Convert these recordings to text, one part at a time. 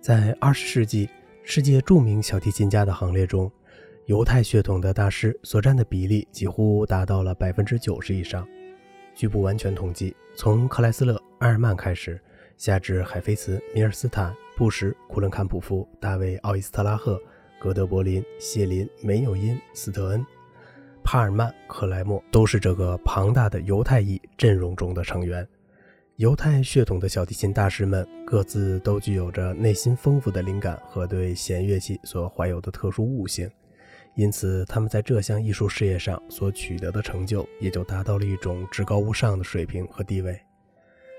在二十世纪世界著名小提琴家的行列中，犹太血统的大师所占的比例几乎达到了百分之九十以上。据不完全统计，从克莱斯勒、埃尔曼开始，下至海菲茨、米尔斯坦、布什、库伦坎普夫、大卫·奥伊斯特拉赫、格德伯林、谢林、梅纽因、斯特恩、帕尔曼、克莱默，都是这个庞大的犹太裔阵容中的成员。犹太血统的小提琴大师们各自都具有着内心丰富的灵感和对弦乐器所怀有的特殊悟性。因此，他们在这项艺术事业上所取得的成就，也就达到了一种至高无上的水平和地位。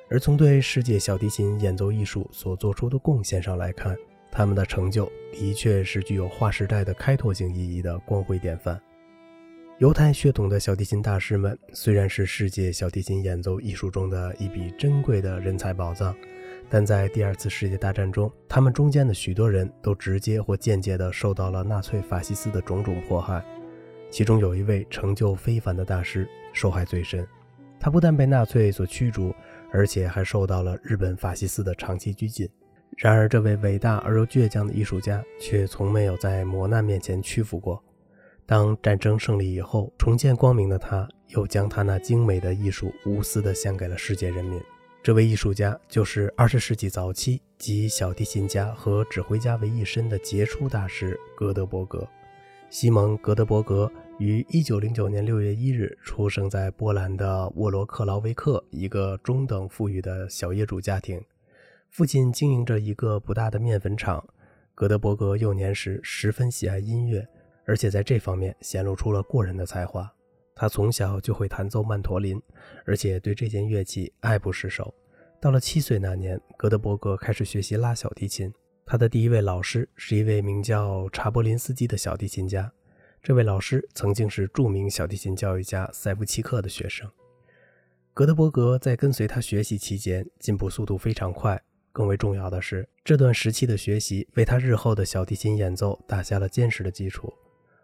而从对世界小提琴演奏艺术所做出的贡献上来看，他们的成就的确是具有划时代的开拓性意义的光辉典范。犹太血统的小提琴大师们虽然是世界小提琴演奏艺术中的一笔珍贵的人才宝藏。但在第二次世界大战中，他们中间的许多人都直接或间接地受到了纳粹法西斯的种种迫害。其中有一位成就非凡的大师受害最深，他不但被纳粹所驱逐，而且还受到了日本法西斯的长期拘禁。然而，这位伟大而又倔强的艺术家却从没有在磨难面前屈服过。当战争胜利以后，重见光明的他，又将他那精美的艺术无私地献给了世界人民。这位艺术家就是二十世纪早期集小提琴家和指挥家为一身的杰出大师格德伯格。西蒙·格德伯格于一九零九年六月一日出生在波兰的沃罗克劳维克一个中等富裕的小业主家庭，父亲经营着一个不大的面粉厂。格德伯格幼年时十分喜爱音乐，而且在这方面显露出了过人的才华。他从小就会弹奏曼陀林，而且对这件乐器爱不释手。到了七岁那年，格德伯格开始学习拉小提琴。他的第一位老师是一位名叫查波林斯基的小提琴家。这位老师曾经是著名小提琴教育家塞夫契克的学生。格德伯格在跟随他学习期间，进步速度非常快。更为重要的是，这段时期的学习为他日后的小提琴演奏打下了坚实的基础。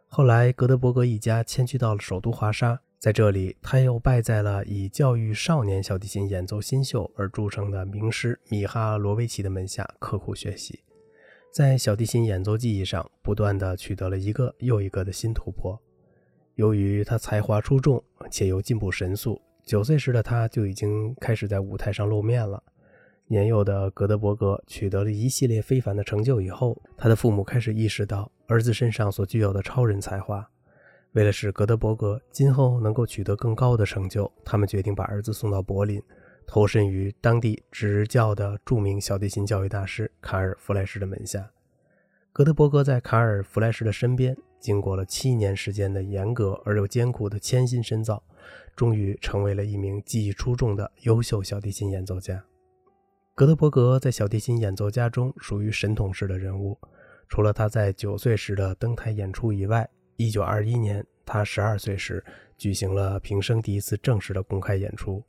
后来，格德伯格一家迁居到了首都华沙，在这里，他又拜在了以教育少年小提琴演奏新秀而著称的名师米哈罗维奇的门下，刻苦学习，在小提琴演奏技艺上不断地取得了一个又一个的新突破。由于他才华出众，且又进步神速，九岁时的他就已经开始在舞台上露面了。年幼的格德伯格取得了一系列非凡的成就以后，他的父母开始意识到儿子身上所具有的超人才华。为了使格德伯格今后能够取得更高的成就，他们决定把儿子送到柏林，投身于当地执教的著名小提琴教育大师卡尔·弗莱什的门下。格德伯格在卡尔·弗莱什的身边，经过了七年时间的严格而又艰苦的潜心深造，终于成为了一名技艺出众的优秀小提琴演奏家。格德伯格在小提琴演奏家中属于神童式的人物。除了他在九岁时的登台演出以外，一九二一年他十二岁时举行了平生第一次正式的公开演出。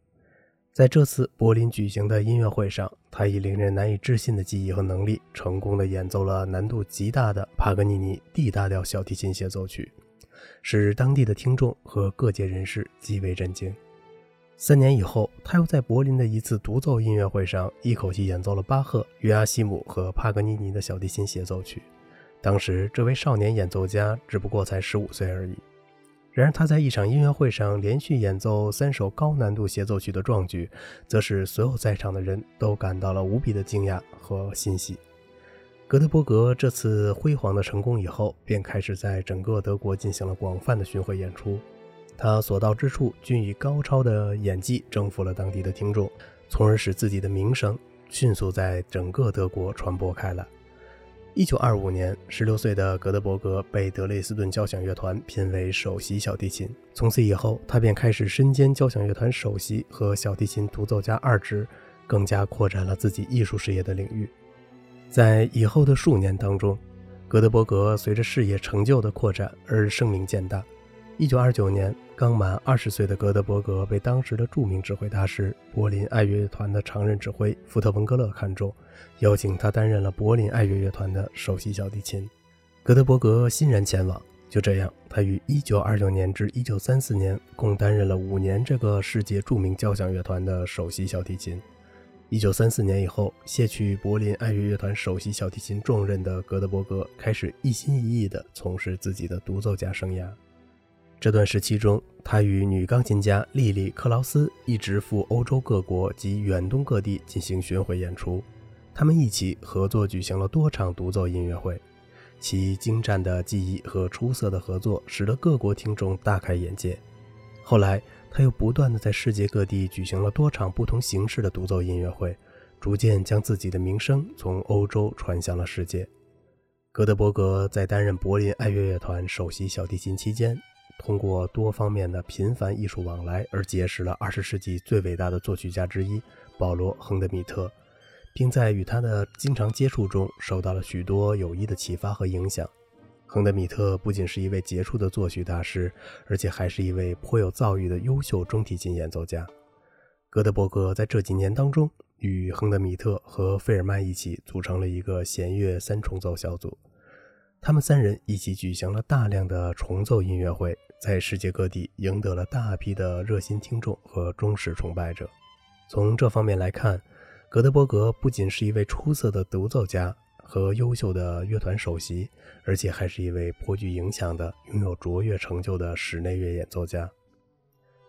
在这次柏林举行的音乐会上，他以令人难以置信的技艺和能力，成功的演奏了难度极大的帕格尼尼 D 大调小提琴协奏曲，使当地的听众和各界人士极为震惊。三年以后，他又在柏林的一次独奏音乐会上，一口气演奏了巴赫、约阿希姆和帕格尼尼的小提琴协奏曲。当时，这位少年演奏家只不过才十五岁而已。然而，他在一场音乐会上连续演奏三首高难度协奏曲的壮举，则使所有在场的人都感到了无比的惊讶和欣喜。格德伯格这次辉煌的成功以后，便开始在整个德国进行了广泛的巡回演出。他所到之处，均以高超的演技征服了当地的听众，从而使自己的名声迅速在整个德国传播开来。一九二五年，十六岁的格德伯格被德累斯顿交响乐团聘为首席小提琴。从此以后，他便开始身兼交响乐团首席和小提琴独奏家二职，更加扩展了自己艺术事业的领域。在以后的数年当中，格德伯格随着事业成就的扩展而声名渐大。一九二九年，刚满二十岁的格德伯格被当时的著名指挥大师、柏林爱乐乐团的常任指挥福特·冯·格勒看中，邀请他担任了柏林爱乐乐团的首席小提琴。格德伯格欣然前往。就这样，他于一九二九年至一九三四年共担任了五年这个世界著名交响乐团的首席小提琴。一九三四年以后，卸去柏林爱乐乐团首席小提琴重任的格德伯格开始一心一意地从事自己的独奏家生涯。这段时期中，他与女钢琴家莉莉·克劳斯一直赴欧洲各国及远东各地进行巡回演出。他们一起合作举行了多场独奏音乐会，其精湛的技艺和出色的合作使得各国听众大开眼界。后来，他又不断地在世界各地举行了多场不同形式的独奏音乐会，逐渐将自己的名声从欧洲传向了世界。格德伯格在担任柏林爱乐乐团首席小提琴期间，通过多方面的频繁艺术往来而结识了20世纪最伟大的作曲家之一保罗·亨德米特，并在与他的经常接触中受到了许多有益的启发和影响。亨德米特不仅是一位杰出的作曲大师，而且还是一位颇有造诣的优秀中提琴演奏家。格德伯格在这几年当中，与亨德米特和费尔曼一起组成了一个弦乐三重奏小组。他们三人一起举行了大量的重奏音乐会，在世界各地赢得了大批的热心听众和忠实崇拜者。从这方面来看，格德伯格不仅是一位出色的独奏家。和优秀的乐团首席，而且还是一位颇具影响的、拥有卓越成就的室内乐演奏家。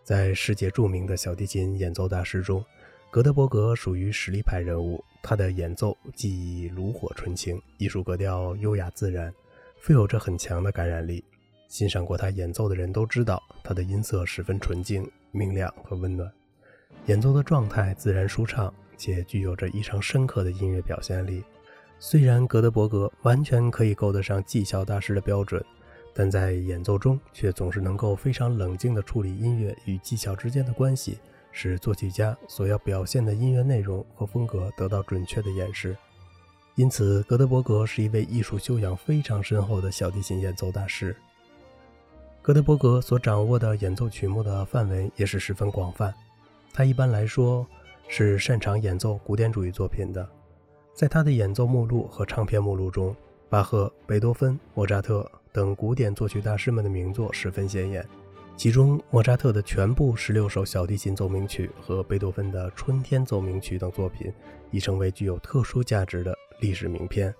在世界著名的小提琴演奏大师中，格德伯格属于实力派人物。他的演奏技艺炉火纯青，艺术格调优雅自然，富有着很强的感染力。欣赏过他演奏的人都知道，他的音色十分纯净、明亮和温暖，演奏的状态自然舒畅，且具有着异常深刻的音乐表现力。虽然格德伯格完全可以够得上技巧大师的标准，但在演奏中却总是能够非常冷静地处理音乐与技巧之间的关系，使作曲家所要表现的音乐内容和风格得到准确的演示。因此，格德伯格是一位艺术修养非常深厚的小提琴演奏大师。格德伯格所掌握的演奏曲目的范围也是十分广泛，他一般来说是擅长演奏古典主义作品的。在他的演奏目录和唱片目录中，巴赫、贝多芬、莫扎特等古典作曲大师们的名作十分显眼。其中，莫扎特的全部十六首小提琴奏鸣曲和贝多芬的《春天奏鸣曲》等作品已成为具有特殊价值的历史名篇。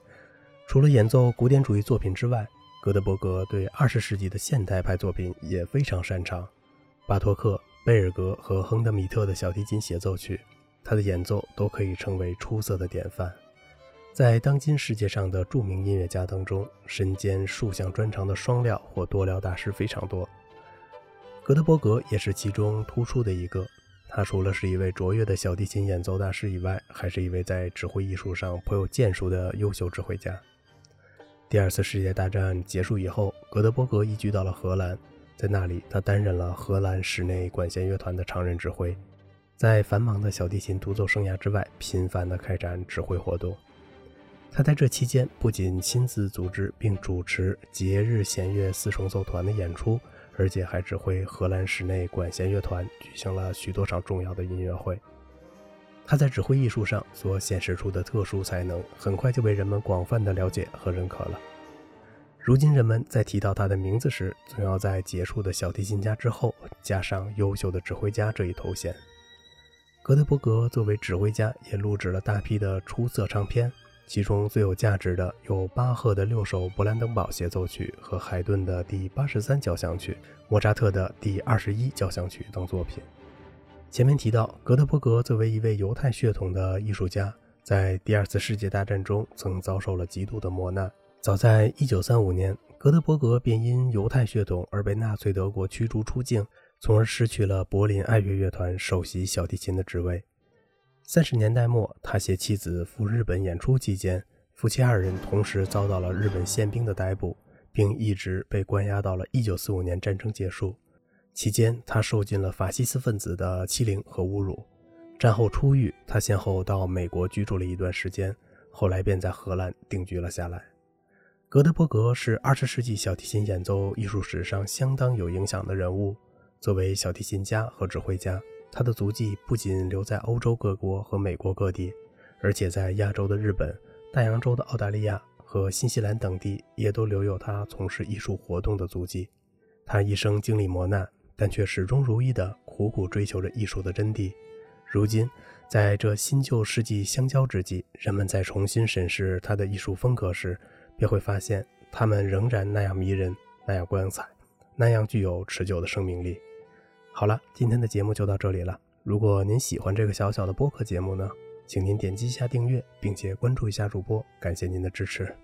除了演奏古典主义作品之外，格德伯格对二十世纪的现代派作品也非常擅长。巴托克、贝尔格和亨德米特的小提琴协奏曲，他的演奏都可以成为出色的典范。在当今世界上的著名音乐家当中，身兼数项专长的双料或多料大师非常多。格德伯格也是其中突出的一个。他除了是一位卓越的小提琴演奏大师以外，还是一位在指挥艺术上颇有建树的优秀指挥家。第二次世界大战结束以后，格德伯格移居到了荷兰，在那里他担任了荷兰室内管弦乐团的常任指挥，在繁忙的小提琴独奏生涯之外，频繁地开展指挥活动。他在这期间不仅亲自组织并主持节日弦乐四重奏团的演出，而且还指挥荷兰室内管弦乐团举行了许多场重要的音乐会。他在指挥艺术上所显示出的特殊才能，很快就被人们广泛的了解和认可了。如今，人们在提到他的名字时，总要在杰出的小提琴家之后加上优秀的指挥家这一头衔。格德伯格作为指挥家，也录制了大批的出色唱片。其中最有价值的有巴赫的六首勃兰登堡协奏曲和海顿的第八十三交响曲、莫扎特的第二十一交响曲等作品。前面提到，格德伯格作为一位犹太血统的艺术家，在第二次世界大战中曾遭受了极度的磨难。早在一九三五年，格德伯格便因犹太血统而被纳粹德国驱逐出境，从而失去了柏林爱乐乐团首席小提琴的职位。三十年代末，他携妻子赴日本演出期间，夫妻二人同时遭到了日本宪兵的逮捕，并一直被关押到了1945年战争结束。期间，他受尽了法西斯分子的欺凌和侮辱。战后出狱，他先后到美国居住了一段时间，后来便在荷兰定居了下来。格德伯格是20世纪小提琴演奏艺术史上相当有影响的人物，作为小提琴家和指挥家。他的足迹不仅留在欧洲各国和美国各地，而且在亚洲的日本、大洋洲的澳大利亚和新西兰等地也都留有他从事艺术活动的足迹。他一生经历磨难，但却始终如一地苦苦追求着艺术的真谛，如今，在这新旧世纪相交之际，人们在重新审视他的艺术风格时，便会发现他们仍然那样迷人，那样光彩，那样具有持久的生命力。好了，今天的节目就到这里了。如果您喜欢这个小小的播客节目呢，请您点击一下订阅，并且关注一下主播，感谢您的支持。